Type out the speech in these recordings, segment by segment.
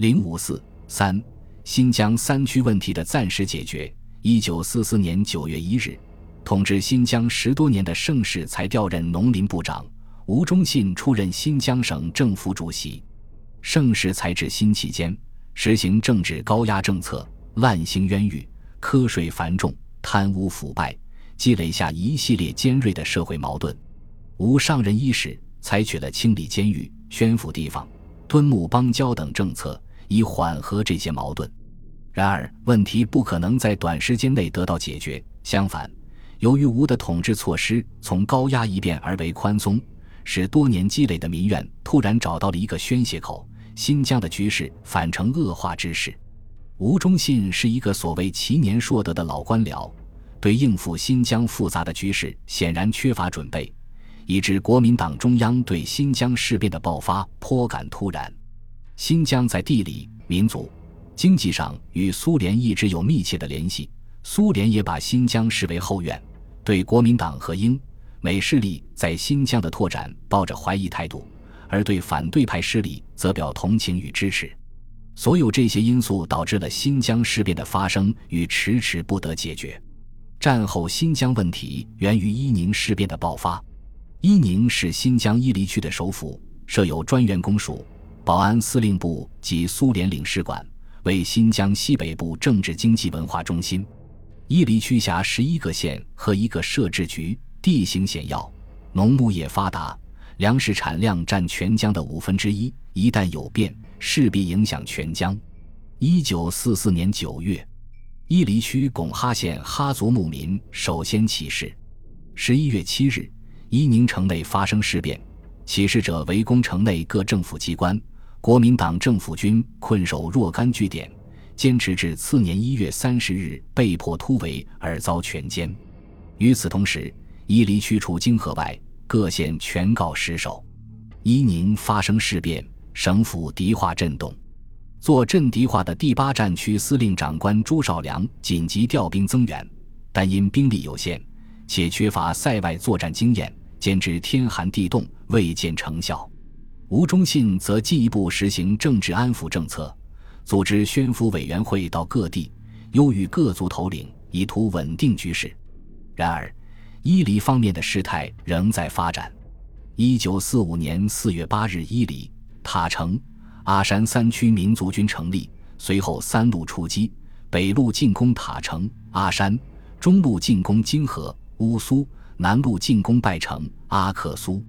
零五四三，新疆三区问题的暂时解决。一九四四年九月一日，统治新疆十多年的盛世才调任农林部长，吴忠信出任新疆省政府主席。盛世才治新期间，实行政治高压政策，滥行冤狱，苛税繁重，贪污腐败，积累下一系列尖锐的社会矛盾。吴上任伊始，采取了清理监狱、宣抚地方、敦睦邦交等政策，以缓和这些矛盾。然而，问题不可能在短时间内得到解决。相反，由于吴的统治措施从高压一变而为宽松，使多年积累的民怨突然找到了一个宣泄口，新疆的局势反成恶化之势。吴忠信是一个所谓其年硕德的老官僚，对应付新疆复杂的局势显然缺乏准备，以致国民党中央对新疆事变的爆发颇感突然。新疆在地理、民族。经济上与苏联一直有密切的联系，苏联也把新疆视为后院，对国民党和英美势力在新疆的拓展抱着怀疑态度，而对反对派势力则表同情与支持。所有这些因素导致了新疆事变的发生与迟迟不得解决。战后新疆问题源于伊宁事变的爆发。伊宁是新疆伊犁区的首府，设有专员公署、保安司令部及苏联领事馆。为新疆西北部政治经济文化中心，伊犁区辖十一个县和一个设置局，地形险要，农牧业发达，粮食产量占全疆的五分之一。一旦有变，势必影响全疆。一九四四年九月，伊犁区拱哈县哈族牧民首先起事。十一月七日，伊宁城内发生事变，起事者围攻城内各政府机关。国民党政府军困守若干据点，坚持至次年一月三十日被迫突围而遭全歼。与此同时，伊犁区除泾河外，各县全告失守。伊宁发生事变，省府敌化震动。做镇敌化的第八战区司令长官朱绍良紧急调兵增援，但因兵力有限，且缺乏塞外作战经验，兼之天寒地冻，未见成效。吴忠信则进一步实行政治安抚政策，组织宣抚委员会到各地，优于各族头领，以图稳定局势。然而，伊犁方面的事态仍在发展。一九四五年四月八日，伊犁、塔城、阿山三区民族军成立，随后三路出击：北路进攻塔城、阿山，中路进攻金河、乌苏，南路进攻拜城、阿克苏。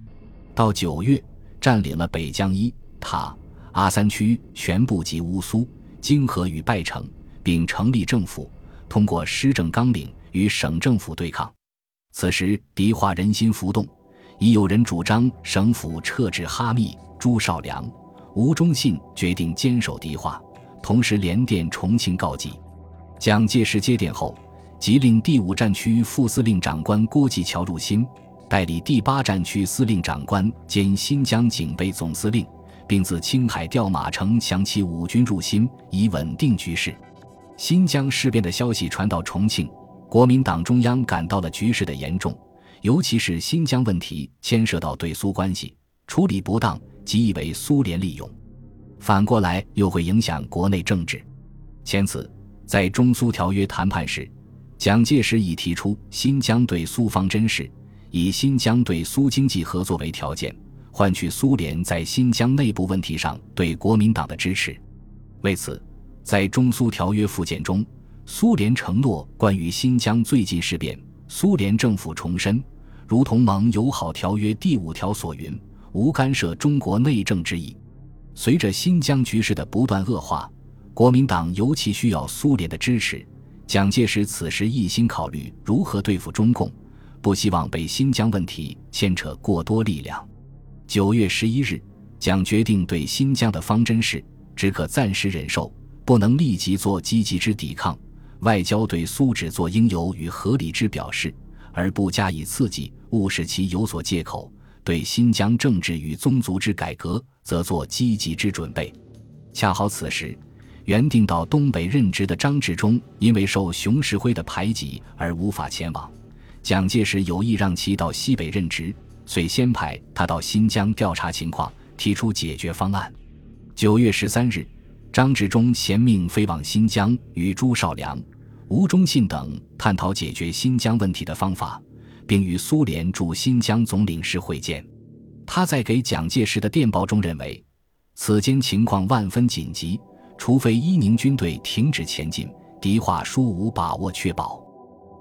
到九月。占领了北疆一塔阿三区全部及乌苏、泾河与拜城，并成立政府，通过施政纲领与省政府对抗。此时敌化人心浮动，已有人主张省府撤至哈密。朱绍良、吴忠信决定坚守敌化，同时连电重庆告急。蒋介石接电后，即令第五战区副司令长官郭继桥入新。代理第八战区司令长官兼新疆警备总司令，并自青海调马城强其五军入新，以稳定局势。新疆事变的消息传到重庆，国民党中央感到了局势的严重，尤其是新疆问题牵涉到对苏关系，处理不当即以为苏联利用，反过来又会影响国内政治。前次在中苏条约谈判时，蒋介石已提出新疆对苏方针是。以新疆对苏经济合作为条件，换取苏联在新疆内部问题上对国民党的支持。为此，在中苏条约附件中，苏联承诺关于新疆最近事变，苏联政府重申，如同盟友好条约第五条所云，无干涉中国内政之意。随着新疆局势的不断恶化，国民党尤其需要苏联的支持。蒋介石此时一心考虑如何对付中共。不希望被新疆问题牵扯过多力量。九月十一日，蒋决定对新疆的方针是：只可暂时忍受，不能立即做积极之抵抗。外交对苏只做应有与合理之表示，而不加以刺激，勿使其有所借口。对新疆政治与宗族之改革，则做积极之准备。恰好此时，原定到东北任职的张治中，因为受熊式辉的排挤而无法前往。蒋介石有意让其到西北任职，遂先派他到新疆调查情况，提出解决方案。九月十三日，张治中衔命飞往新疆，与朱绍良、吴忠信等探讨解决新疆问题的方法，并与苏联驻新疆总领事会见。他在给蒋介石的电报中认为，此间情况万分紧急，除非伊宁军队停止前进，敌化殊无把握确保。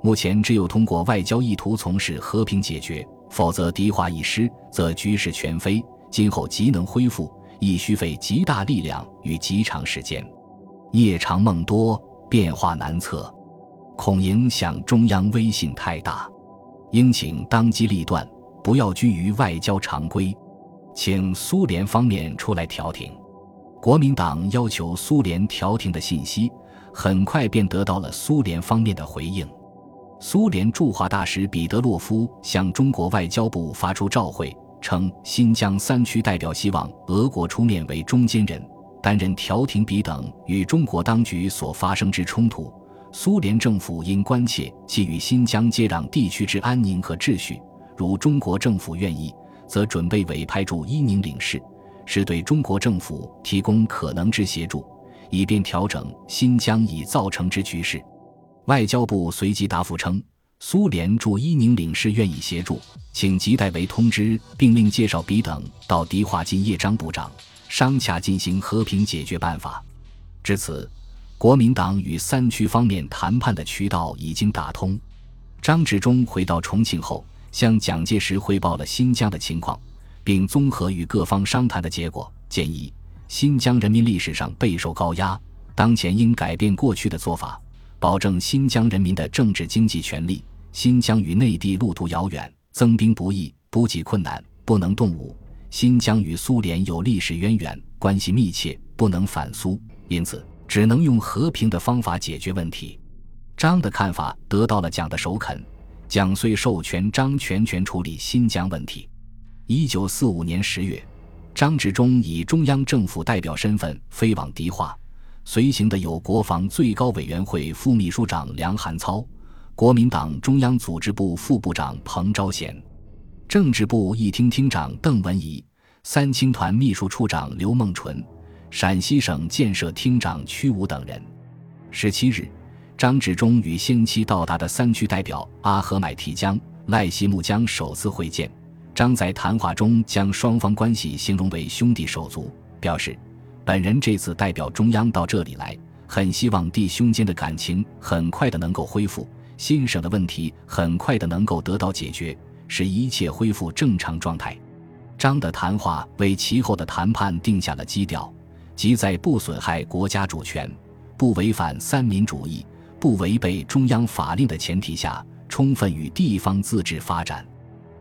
目前只有通过外交意图从事和平解决，否则敌化一失，则局势全非。今后即能恢复，亦需费极大力量与极长时间。夜长梦多，变化难测，恐影响中央威信太大，应请当机立断。不要拘于外交常规，请苏联方面出来调停。国民党要求苏联调停的信息，很快便得到了苏联方面的回应。苏联驻华大使彼得洛夫向中国外交部发出照会，称新疆三区代表希望俄国出面为中间人，担任调停彼等与中国当局所发生之冲突。苏联政府因关切其与新疆接壤地区之安宁和秩序。如中国政府愿意，则准备委派驻伊宁领事，是对中国政府提供可能之协助，以便调整新疆已造成之局势。外交部随即答复称，苏联驻伊宁领事愿意协助，请即代为通知，并令介绍彼等到迪化金叶张部长商洽进行和平解决办法。至此，国民党与三区方面谈判的渠道已经打通。张治中回到重庆后。向蒋介石汇报了新疆的情况，并综合与各方商谈的结果，建议新疆人民历史上备受高压，当前应改变过去的做法，保证新疆人民的政治经济权利。新疆与内地路途遥远，增兵不易，补给困难，不能动武。新疆与苏联有历史渊源，关系密切，不能反苏，因此只能用和平的方法解决问题。张的看法得到了蒋的首肯。蒋遂授权张全权处理新疆问题。一九四五年十月，张治中以中央政府代表身份飞往迪化，随行的有国防最高委员会副秘书长梁汉操、国民党中央组织部副部长彭昭贤、政治部议厅厅长邓文仪、三青团秘书处长刘梦纯、陕西省建设厅长屈武等人。十七日。张治中与先期到达的三区代表阿合买提江、赖希木江首次会见。张在谈话中将双方关系形容为兄弟手足，表示本人这次代表中央到这里来，很希望弟兄间的感情很快的能够恢复，新省的问题很快的能够得到解决，使一切恢复正常状态。张的谈话为其后的谈判定下了基调，即在不损害国家主权、不违反三民主义。不违背中央法令的前提下，充分与地方自治发展。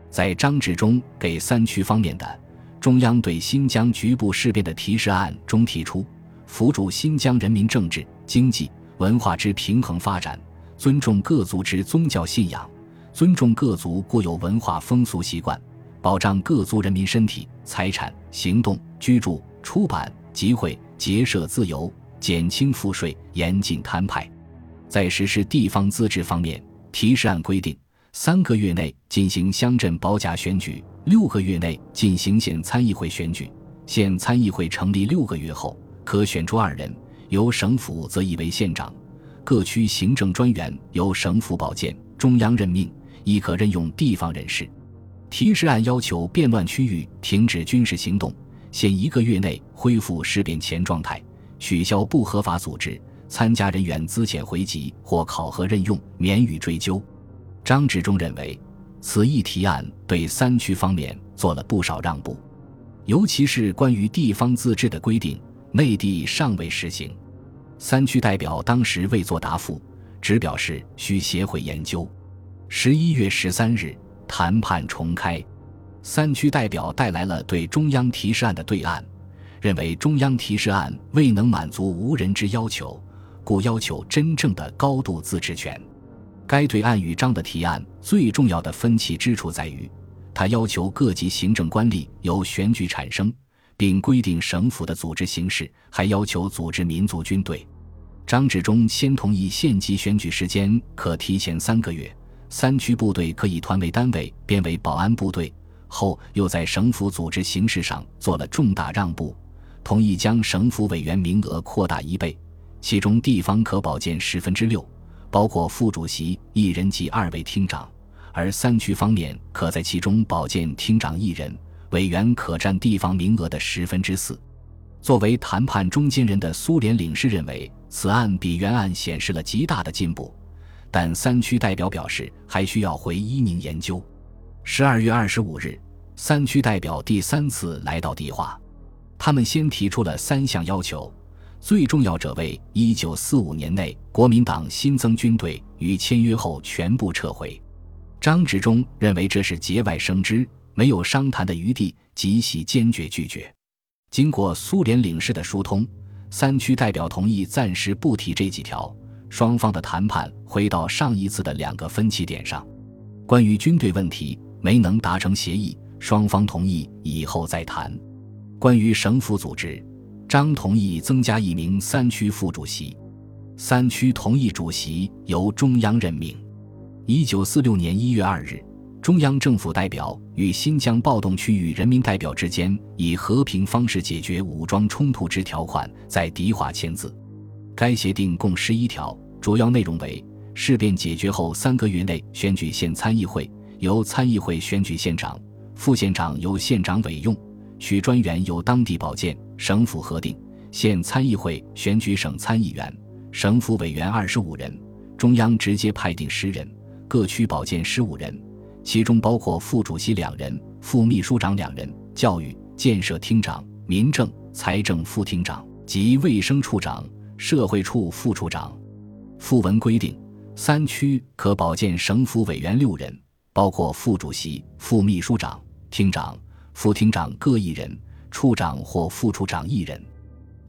在张治中给三区方面的中央对新疆局部事变的提示案中提出，扶助新疆人民政治、经济、文化之平衡发展，尊重各族之宗教信仰，尊重各族固有文化风俗习惯，保障各族人民身体、财产、行动、居住、出版、集会、结社自由，减轻赋税，严禁摊派。在实施地方自治方面，提示案规定，三个月内进行乡镇保甲选举，六个月内进行县参议会选举。县参议会成立六个月后，可选出二人，由省府择以为县长。各区行政专员由省府保荐，中央任命，亦可任用地方人士。提示案要求变乱区域停止军事行动，限一个月内恢复事变前状态，取消不合法组织。参加人员资遣回籍或考核任用，免予追究。张治中认为，此一提案对三区方面做了不少让步，尤其是关于地方自治的规定，内地尚未实行。三区代表当时未作答复，只表示需协会研究。十一月十三日，谈判重开，三区代表带来了对中央提示案的对案，认为中央提示案未能满足无人之要求。故要求真正的高度自治权。该对案与张的提案最重要的分歧之处在于，他要求各级行政官吏由选举产生，并规定省府的组织形式，还要求组织民族军队。张治中先同意县级选举时间可提前三个月，三区部队可以团为单位编为保安部队，后又在省府组织形式上做了重大让步。同意将省府委员名额扩大一倍，其中地方可保荐十分之六，包括副主席一人及二位厅长；而三区方面可在其中保荐厅长一人，委员可占地方名额的十分之四。作为谈判中间人的苏联领事认为，此案比原案显示了极大的进步，但三区代表表示还需要回伊宁研究。十二月二十五日，三区代表第三次来到迪化。他们先提出了三项要求，最重要者为一九四五年内国民党新增军队于签约后全部撤回。张治中认为这是节外生枝，没有商谈的余地，极其坚决拒绝。经过苏联领事的疏通，三区代表同意暂时不提这几条。双方的谈判回到上一次的两个分歧点上，关于军队问题没能达成协议，双方同意以后再谈。关于省府组织，张同意增加一名三区副主席，三区同意主席由中央任命。一九四六年一月二日，中央政府代表与新疆暴动区域人民代表之间以和平方式解决武装冲突之条款在迪化签字。该协定共十一条，主要内容为：事变解决后三个月内选举县参议会，由参议会选举县长，副县长由县长委用。区专员由当地保荐，省府核定；县参议会选举省参议员，省府委员二十五人，中央直接派定十人，各区保荐十五人，其中包括副主席两人、副秘书长两人、教育建设厅长、民政财政副厅长及卫生处长、社会处副处长。附文规定，三区可保荐省府委员六人，包括副主席、副秘书长、厅长。副厅长各一人，处长或副处长一人。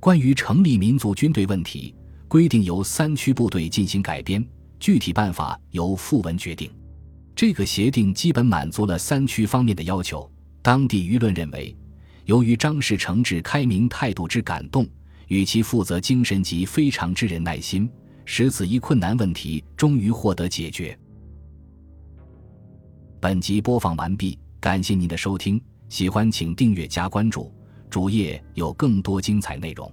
关于成立民族军队问题，规定由三区部队进行改编，具体办法由附文决定。这个协定基本满足了三区方面的要求。当地舆论认为，由于张士诚挚开明态度之感动，与其负责精神及非常之人耐心，使此一困难问题终于获得解决。本集播放完毕，感谢您的收听。喜欢请订阅加关注，主页有更多精彩内容。